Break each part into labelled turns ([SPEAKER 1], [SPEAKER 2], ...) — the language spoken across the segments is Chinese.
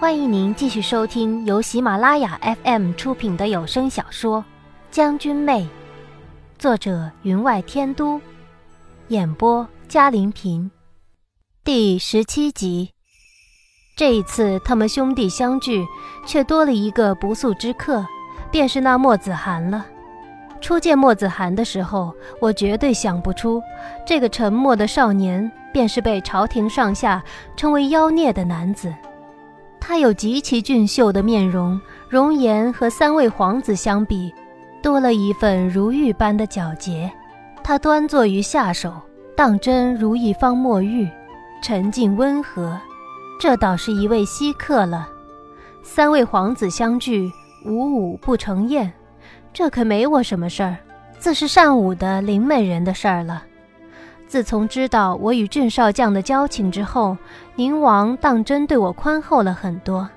[SPEAKER 1] 欢迎您继续收听由喜马拉雅 FM 出品的有声小说《将军妹》，作者云外天都，演播嘉林平，第十七集。这一次，他们兄弟相聚，却多了一个不速之客，便是那墨子涵了。初见墨子涵的时候，我绝对想不出，这个沉默的少年便是被朝廷上下称为妖孽的男子。他有极其俊秀的面容，容颜和三位皇子相比，多了一份如玉般的皎洁。他端坐于下手，当真如一方墨玉，沉静温和。这倒是一位稀客了。三位皇子相聚，五五不成宴。这可没我什么事儿，自是善舞的林美人的事儿了。自从知道我与郑少将的交情之后，宁王当真对我宽厚了很多。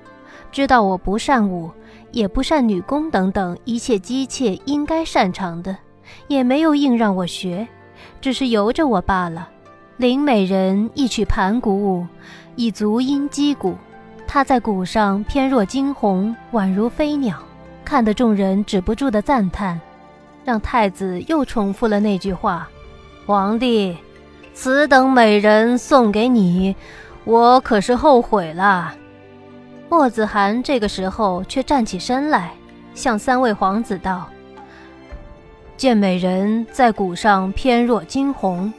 [SPEAKER 1] 知道我不善武，也不善女工等等一切姬妾应该擅长的，也没有硬让我学，只是由着我罢了。林美人一曲盘古舞，以足音击鼓，她在鼓上翩若惊鸿，宛如飞鸟。看得众人止不住的赞叹，让太子又重复了那句话：“皇帝，此等美人送给你，我可是后悔了。”墨子涵这个时候却站起身来，向三位皇子道：“见美人在谷上翩若惊鸿，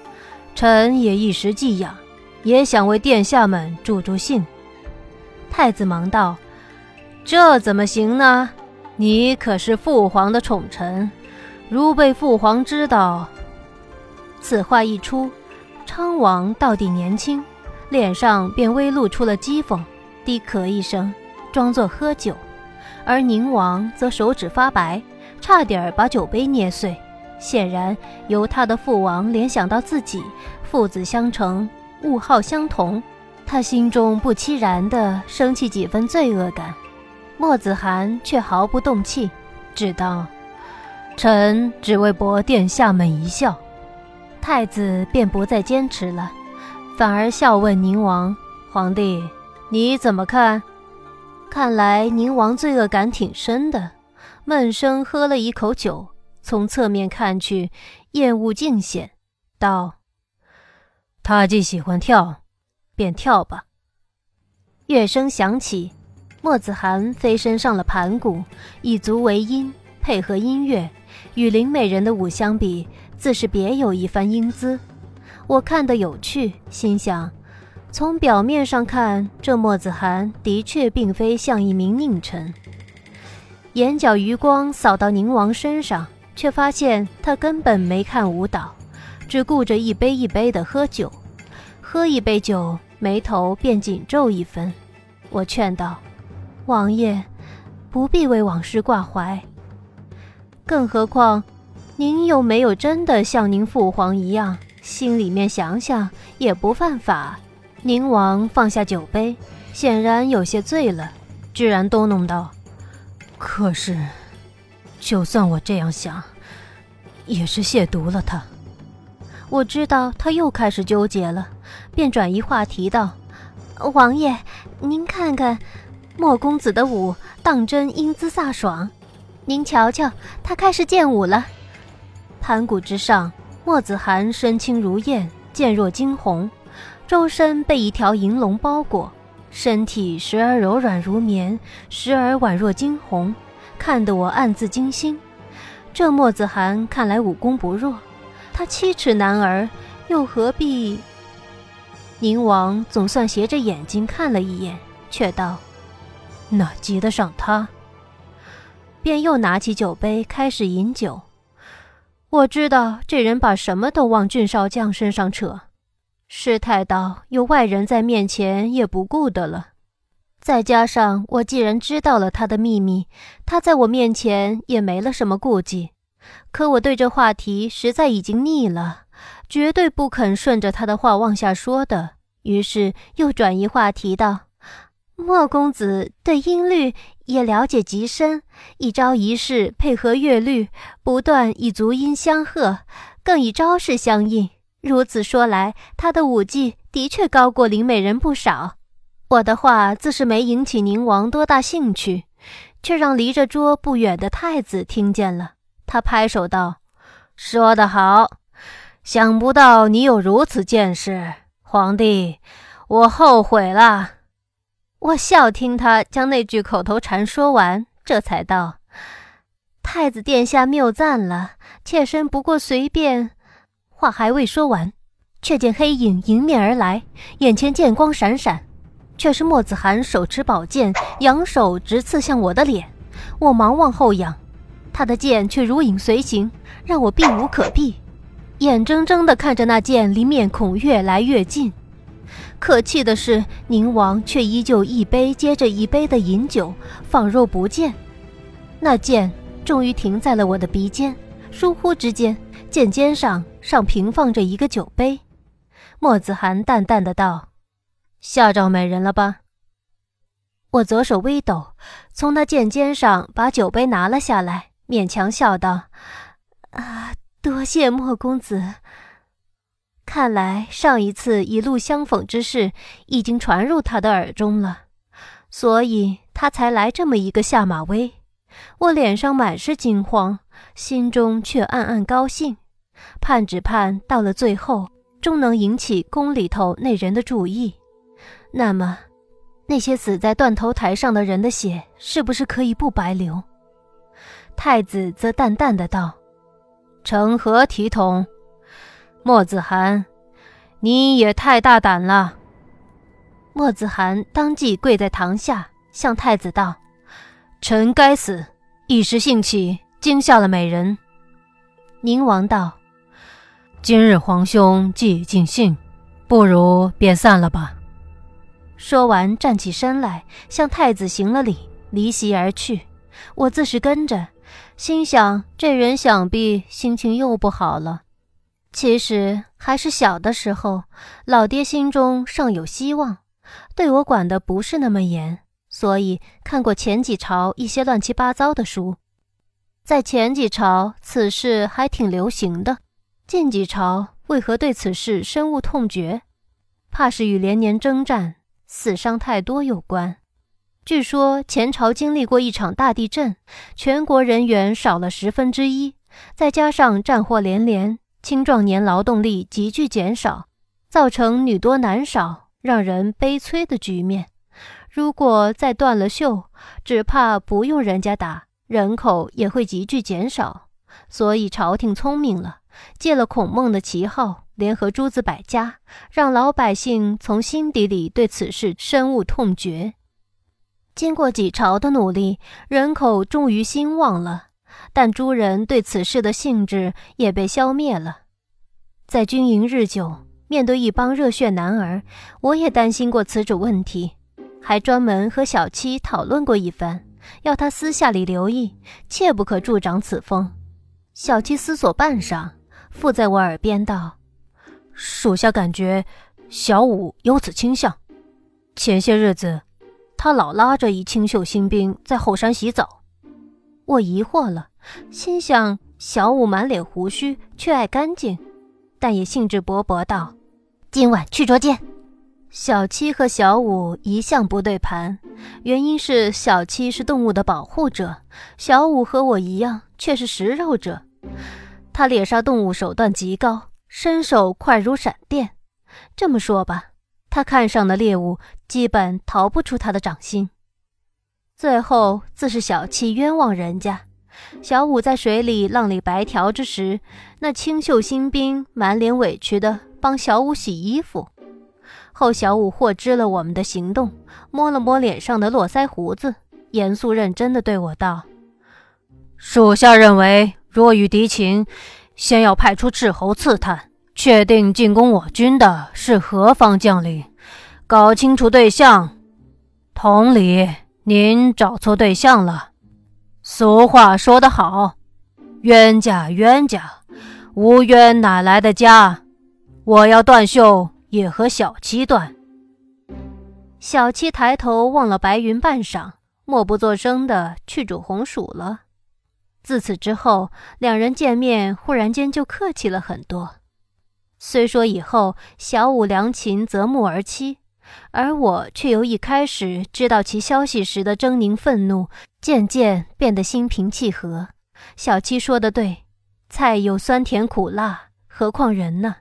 [SPEAKER 1] 臣也一时寄养，也想为殿下们助助兴。”太子忙道：“这怎么行呢？”你可是父皇的宠臣，如被父皇知道，此话一出，昌王到底年轻，脸上便微露出了讥讽，低咳一声，装作喝酒；而宁王则手指发白，差点把酒杯捏碎。显然由他的父王联想到自己父子相承，物号相同，他心中不期然地升起几分罪恶感。墨子涵却毫不动气，只道：“臣只为博殿下们一笑。”太子便不再坚持了，反而笑问宁王：“皇帝，你怎么看？”看来宁王罪恶感挺深的，闷声喝了一口酒，从侧面看去，厌恶尽显，道：“他既喜欢跳，便跳吧。”乐声响起。墨子涵飞身上了盘古，以足为音，配合音乐，与林美人的舞相比，自是别有一番英姿。我看得有趣，心想：从表面上看，这莫子涵的确并非像一名佞臣。眼角余光扫到宁王身上，却发现他根本没看舞蹈，只顾着一杯一杯的喝酒。喝一杯酒，眉头便紧皱一分。我劝道。王爷，不必为往事挂怀。更何况，您又没有真的像您父皇一样，心里面想想也不犯法。宁王放下酒杯，显然有些醉了，居然嘟哝道：“可是，就算我这样想，也是亵渎了他。”我知道他又开始纠结了，便转移话题道：“王爷，您看看。”莫公子的舞当真英姿飒爽，您瞧瞧，他开始剑舞了。盘古之上，墨子涵身轻如燕，剑若惊鸿，周身被一条银龙包裹，身体时而柔软如棉，时而宛若惊鸿，看得我暗自惊心。这墨子涵看来武功不弱，他七尺男儿，又何必？宁王总算斜着眼睛看了一眼，却道。哪及得上他？便又拿起酒杯开始饮酒。我知道这人把什么都往俊少将身上扯，事态到有外人在面前也不顾得了。再加上我既然知道了他的秘密，他在我面前也没了什么顾忌。可我对这话题实在已经腻了，绝对不肯顺着他的话往下说的。于是又转移话题道。莫公子对音律也了解极深，一招一式配合乐律，不断以足音相和，更以招式相应。如此说来，他的武技的确高过林美人不少。我的话自是没引起宁王多大兴趣，却让离着桌不远的太子听见了。他拍手道：“说得好！想不到你有如此见识，皇帝，我后悔了。”我笑听他将那句口头禅说完，这才道：“太子殿下谬赞了，妾身不过随便。”话还未说完，却见黑影迎面而来，眼前剑光闪闪。却是莫子涵手持宝剑，扬手直刺向我的脸。我忙往后仰，他的剑却如影随形，让我避无可避，眼睁睁地看着那剑离面孔越来越近。可气的是，宁王却依旧一杯接着一杯的饮酒，仿若不见。那剑终于停在了我的鼻尖，疏忽之间，剑尖上上平放着一个酒杯。莫子涵淡淡的道。吓着美人了吧？我左手微抖，从那剑尖上把酒杯拿了下来，勉强笑道：“啊，多谢莫公子。看来上一次一路相逢之事已经传入他的耳中了，所以他才来这么一个下马威。”我脸上满是惊慌，心中却暗暗高兴，盼只盼到了最后，终能引起宫里头那人的注意。那么，那些死在断头台上的人的血是不是可以不白流？太子则淡淡的道：“成何体统？莫子涵，你也太大胆了。”莫子涵当即跪在堂下，向太子道：“臣该死，一时兴起惊吓了美人。”宁王道：“今日皇兄既已尽兴，不如便散了吧。”说完，站起身来，向太子行了礼，离席而去。我自是跟着，心想这人想必心情又不好了。其实还是小的时候，老爹心中尚有希望，对我管得不是那么严，所以看过前几朝一些乱七八糟的书。在前几朝，此事还挺流行的；近几朝，为何对此事深恶痛绝？怕是与连年征战。死伤太多有关。据说前朝经历过一场大地震，全国人员少了十分之一，再加上战祸连连，青壮年劳动力急剧减少，造成女多男少，让人悲催的局面。如果再断了袖，只怕不用人家打，人口也会急剧减少。所以朝廷聪明了，借了孔孟的旗号。联合诸子百家，让老百姓从心底里对此事深恶痛绝。经过几朝的努力，人口终于兴旺了，但诸人对此事的兴致也被消灭了。在军营日久，面对一帮热血男儿，我也担心过此种问题，还专门和小七讨论过一番，要他私下里留意，切不可助长此风。小七思索半晌，附在我耳边道。属下感觉小五有此倾向。前些日子，他老拉着一清秀新兵在后山洗澡。我疑惑了，心想小五满脸胡须，却爱干净，但也兴致勃勃道：“今晚去捉奸。”小七和小五一向不对盘，原因是小七是动物的保护者，小五和我一样却是食肉者。他猎杀动物手段极高。身手快如闪电，这么说吧，他看上的猎物基本逃不出他的掌心。最后自是小气冤枉人家。小五在水里浪里白条之时，那清秀新兵满脸委屈的帮小五洗衣服。后小五获知了我们的行动，摸了摸脸上的络腮胡子，严肃认真的对我道：“属下认为，若遇敌情。”先要派出斥候刺探，确定进攻我军的是何方将领，搞清楚对象。同理，您找错对象了。俗话说得好，冤家冤家，无冤哪来的家？我要断袖，也和小七断。小七抬头望了白云半晌，默不作声的去煮红薯了。自此之后，两人见面忽然间就客气了很多。虽说以后小五良禽择木而栖，而我却由一开始知道其消息时的狰狞愤怒，渐渐变得心平气和。小七说的对，菜有酸甜苦辣，何况人呢？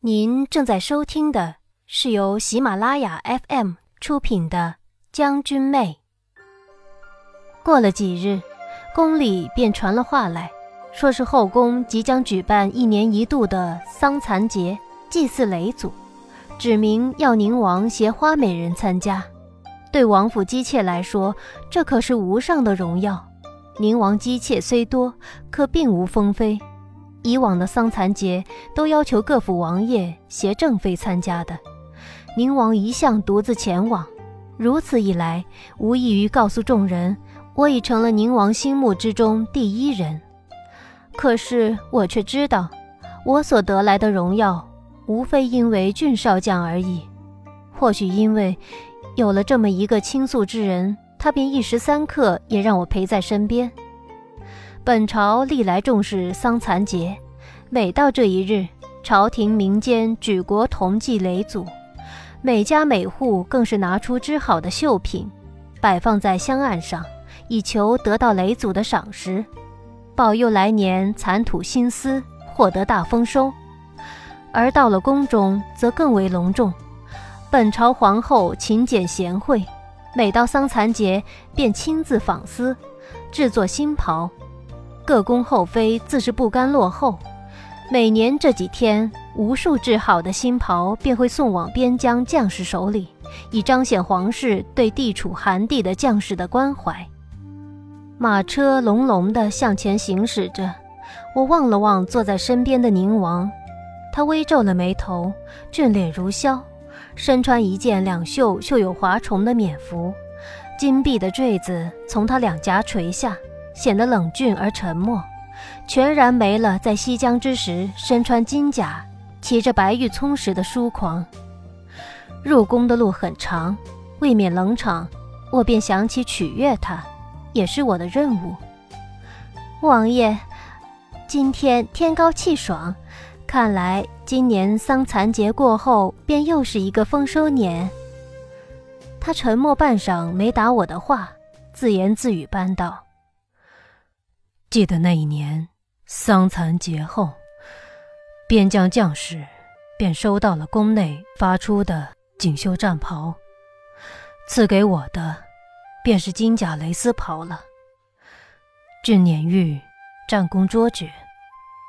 [SPEAKER 1] 您正在收听的是由喜马拉雅 FM 出品的《将军妹》。过了几日，宫里便传了话来，说是后宫即将举办一年一度的桑蚕节，祭祀雷祖。指明要宁王携花美人参加，对王府姬妾来说，这可是无上的荣耀。宁王姬妾虽多，可并无封妃。以往的桑蚕节都要求各府王爷携正妃参加的，宁王一向独自前往。如此一来，无异于告诉众人，我已成了宁王心目之中第一人。可是我却知道，我所得来的荣耀。无非因为俊少将而已，或许因为有了这么一个倾诉之人，他便一时三刻也让我陪在身边。本朝历来重视桑蚕节，每到这一日，朝廷民间举国同祭雷祖，每家每户更是拿出织好的绣品，摆放在香案上，以求得到雷祖的赏识，保佑来年蚕吐新丝，获得大丰收。而到了宫中，则更为隆重。本朝皇后勤俭贤惠，每到桑蚕节便亲自纺丝，制作新袍。各宫后妃自是不甘落后，每年这几天，无数制好的新袍便会送往边疆将士手里，以彰显皇室对地处寒地的将士的关怀。马车隆隆地向前行驶着，我望了望坐在身边的宁王。他微皱了眉头，俊脸如削，身穿一件两袖绣有华虫的冕服，金碧的坠子从他两颊垂下，显得冷峻而沉默，全然没了在西江之时身穿金甲、骑着白玉葱时的疏狂。入宫的路很长，未免冷场，我便想起取悦他，也是我的任务。王爷，今天天高气爽。看来今年桑蚕节过后，便又是一个丰收年。他沉默半晌，没答我的话，自言自语般道：“
[SPEAKER 2] 记得那一年桑蚕节后，边疆将士便收到了宫内发出的锦绣战袍，赐给我的便是金甲蕾丝袍了。俊撵玉战功卓绝，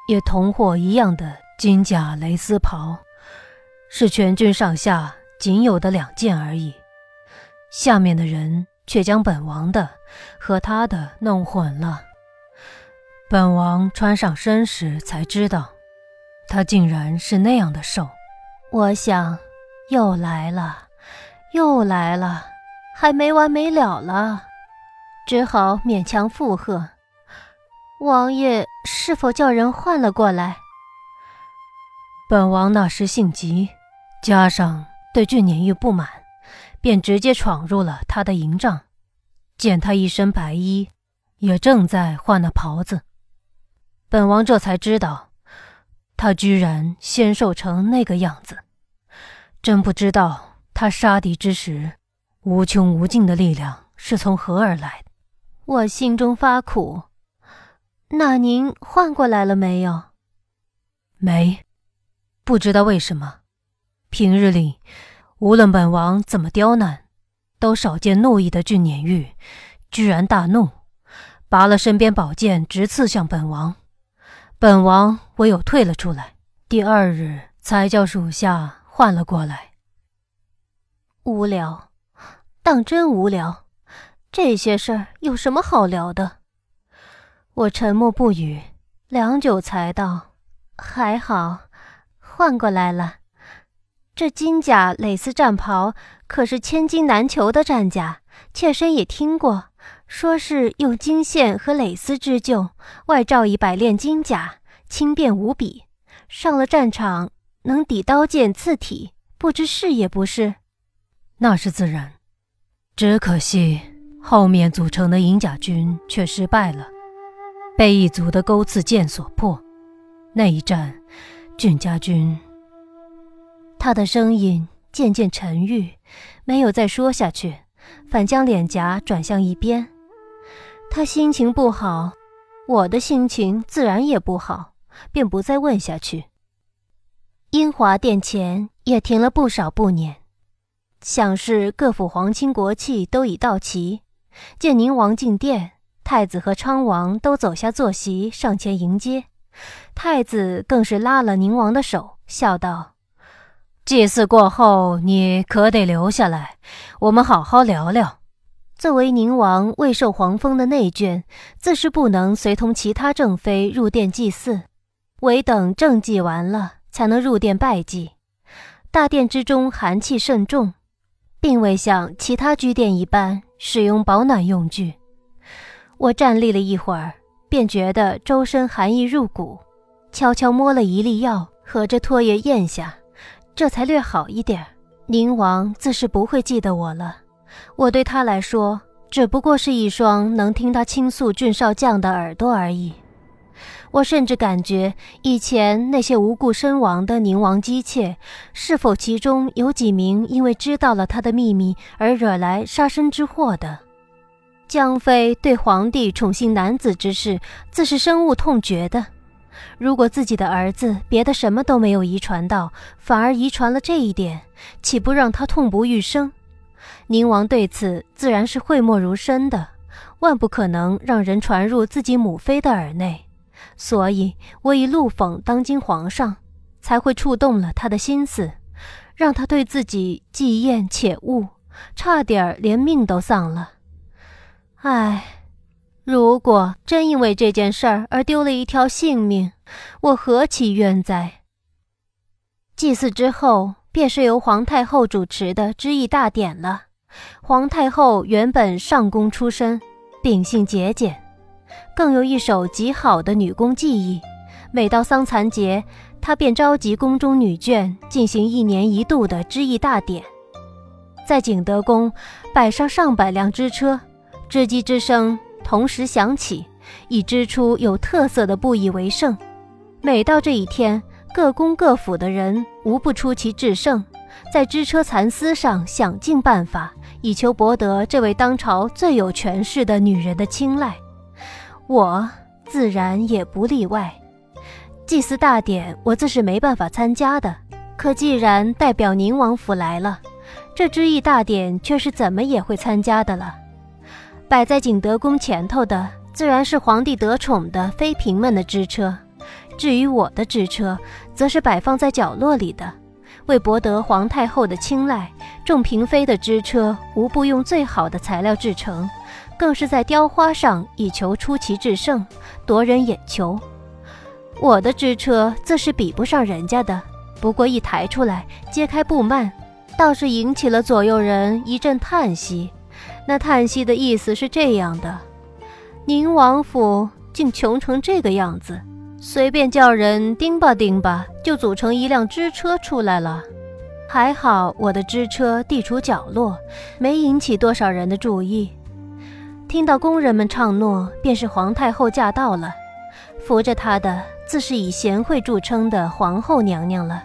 [SPEAKER 2] 也同获一样的。”金甲蕾丝袍，是全军上下仅有的两件而已。下面的人却将本王的和他的弄混了。本王穿上身时才知道，他竟然是那样的瘦。
[SPEAKER 1] 我想，又来了，又来了，还没完没了了，只好勉强附和：“王爷是否叫人换了过来？”
[SPEAKER 2] 本王那时性急，加上对俊年玉不满，便直接闯入了他的营帐。见他一身白衣，也正在换那袍子，本王这才知道，他居然纤瘦成那个样子。真不知道他杀敌之时，无穷无尽的力量是从何而来。
[SPEAKER 1] 我心中发苦。那您换过来了没有？
[SPEAKER 2] 没。不知道为什么，平日里无论本王怎么刁难，都少见怒意的俊撵玉，居然大怒，拔了身边宝剑直刺向本王。本王唯有退了出来。第二日才叫属下换了过来。
[SPEAKER 1] 无聊，当真无聊。这些事儿有什么好聊的？我沉默不语，良久才道：“还好。”换过来了，这金甲蕾丝战袍可是千金难求的战甲，妾身也听过，说是用金线和蕾丝织就，外罩一百炼金甲，轻便无比，上了战场能抵刀剑刺体，不知是也不是？
[SPEAKER 2] 那是自然，只可惜后面组成的银甲军却失败了，被一族的钩刺剑所破。那一战。俊家军，
[SPEAKER 1] 他的声音
[SPEAKER 2] 渐渐沉郁，没有再说下去，反将脸颊转向一边。他心情不好，我的心情自然也不好，便不再问下去。英华殿前也停了不少步辇，想是各府皇亲国戚都已到齐。见宁王进殿，太子和昌王都走下坐席，上前迎接。太子更是拉了宁王的手，笑道：“祭祀过后，你可得留下来，我们好好聊聊。”作为宁王未受皇封的内眷，自是不能随同其他正妃入殿祭祀，唯等正祭完了。才能入殿拜祭。大殿之中寒气甚重，并未像其他居殿一般使用保暖用具。我站立了一会儿，便觉得周身寒意入骨，悄悄摸了一粒药，合着唾液咽下，这才略好一点。宁王自是不会记得我了，我对他来说只不过是一双能听他倾诉俊少将的耳朵而已。我甚至感觉，以前那些无故身亡的宁王姬妾，是否其中有几名因为知道了他的秘密而惹来杀身之祸的？江妃对皇帝宠幸男子之事，自是深恶痛绝的。如果自己的儿子别的什么都没有遗传到，反而遗传了这一点，岂不让他痛不欲生？宁王对此自然是讳莫如深的，万不可能让人传入自己母妃的耳内。所以，我以陆讽当今皇上，才会触动了他的心思，让他对自己既厌且恶，差点连命都丧了。唉，如果真因为这件事儿而丢了一条性命，我何其冤哉！祭祀之后，便是由皇太后主持的知意大典了。皇太后原本上宫出身，秉性节俭。更有一手极好的女工技艺，每到丧残节，她便召集宫中女眷进行一年一度的织艺大典。在景德宫摆上上百辆织车，织机之声同时响起，以织出有特色的布艺为胜。每到这一天，各宫各府的人无不出奇制胜，在织车蚕丝上想尽办法，以求博得这位当朝最有权势的女人的青睐。我自然也不例外。祭祀大典，我自是没办法参加的。可既然代表宁王府来了，这知意大典却是怎么也会参加的了。摆在景德宫前头的，自然是皇帝得宠的妃嫔们的支车。至于我的支车，则是摆放在角落里的。为博得皇太后的青睐，众嫔妃的支车无不用最好的材料制成。更是在雕花上以求出奇制胜，夺人眼球。我的支车自是比不上人家的，不过一抬出来，揭开布幔，倒是引起了左右人一阵叹息。那叹息的意思是这样的：宁王府竟穷成这个样子，随便叫人钉吧钉吧，就组成一辆支车出来了。还好我的支车地处角落，没引起多少人的注意。听到工人们唱诺，便是皇太后驾到了。扶着她的，自是以贤惠著称的皇后娘娘了。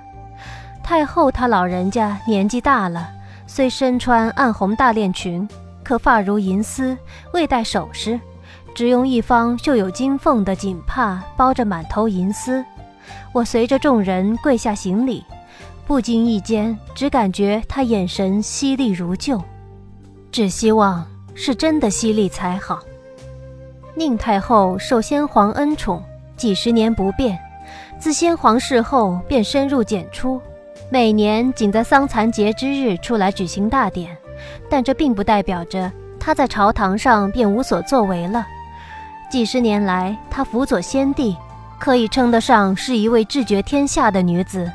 [SPEAKER 2] 太后她老人家年纪大了，虽身穿暗红大链裙，可发如银丝，未戴首饰，只用一方绣有金凤的锦帕包着满头银丝。我随着众人跪下行礼，不经意间，只感觉他眼神犀利如旧，只希望。是真的犀利才好。宁太后受先皇恩宠，几十年不变。自先皇逝后，便深入简出，每年仅在丧残节之日出来举行大典。但这并不代表着她在朝堂上便无所作为了。几十年来，她辅佐先帝，可以称得上是一位治绝天下的女子。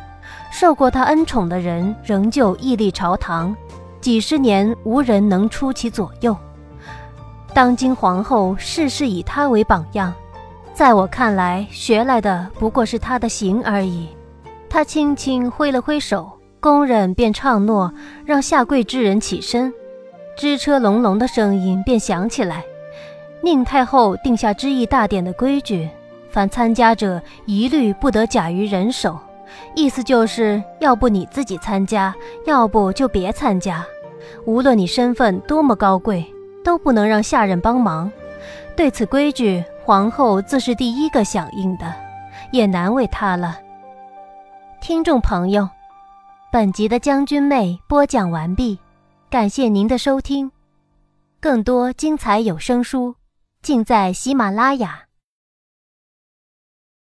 [SPEAKER 2] 受过她恩宠的人，仍旧屹立朝堂，几十年无人能出其左右。当今皇后事事以她为榜样，在我看来，学来的不过是她的行而已。她轻轻挥了挥手，工人便唱诺，让下跪之人起身，支车隆隆的声音便响起来。宁太后定下知意大典的规矩，凡参加者一律不得假于人手，
[SPEAKER 1] 意思就是要不你自己参加，要不就别参加。无论你身份多么高贵，都不能让下人帮忙。对此规矩，皇后自是第一个响应的，也难为她了。听众朋友，本集的将军妹播讲完毕，感谢您的收听。更多精彩有声书，尽在喜马拉雅。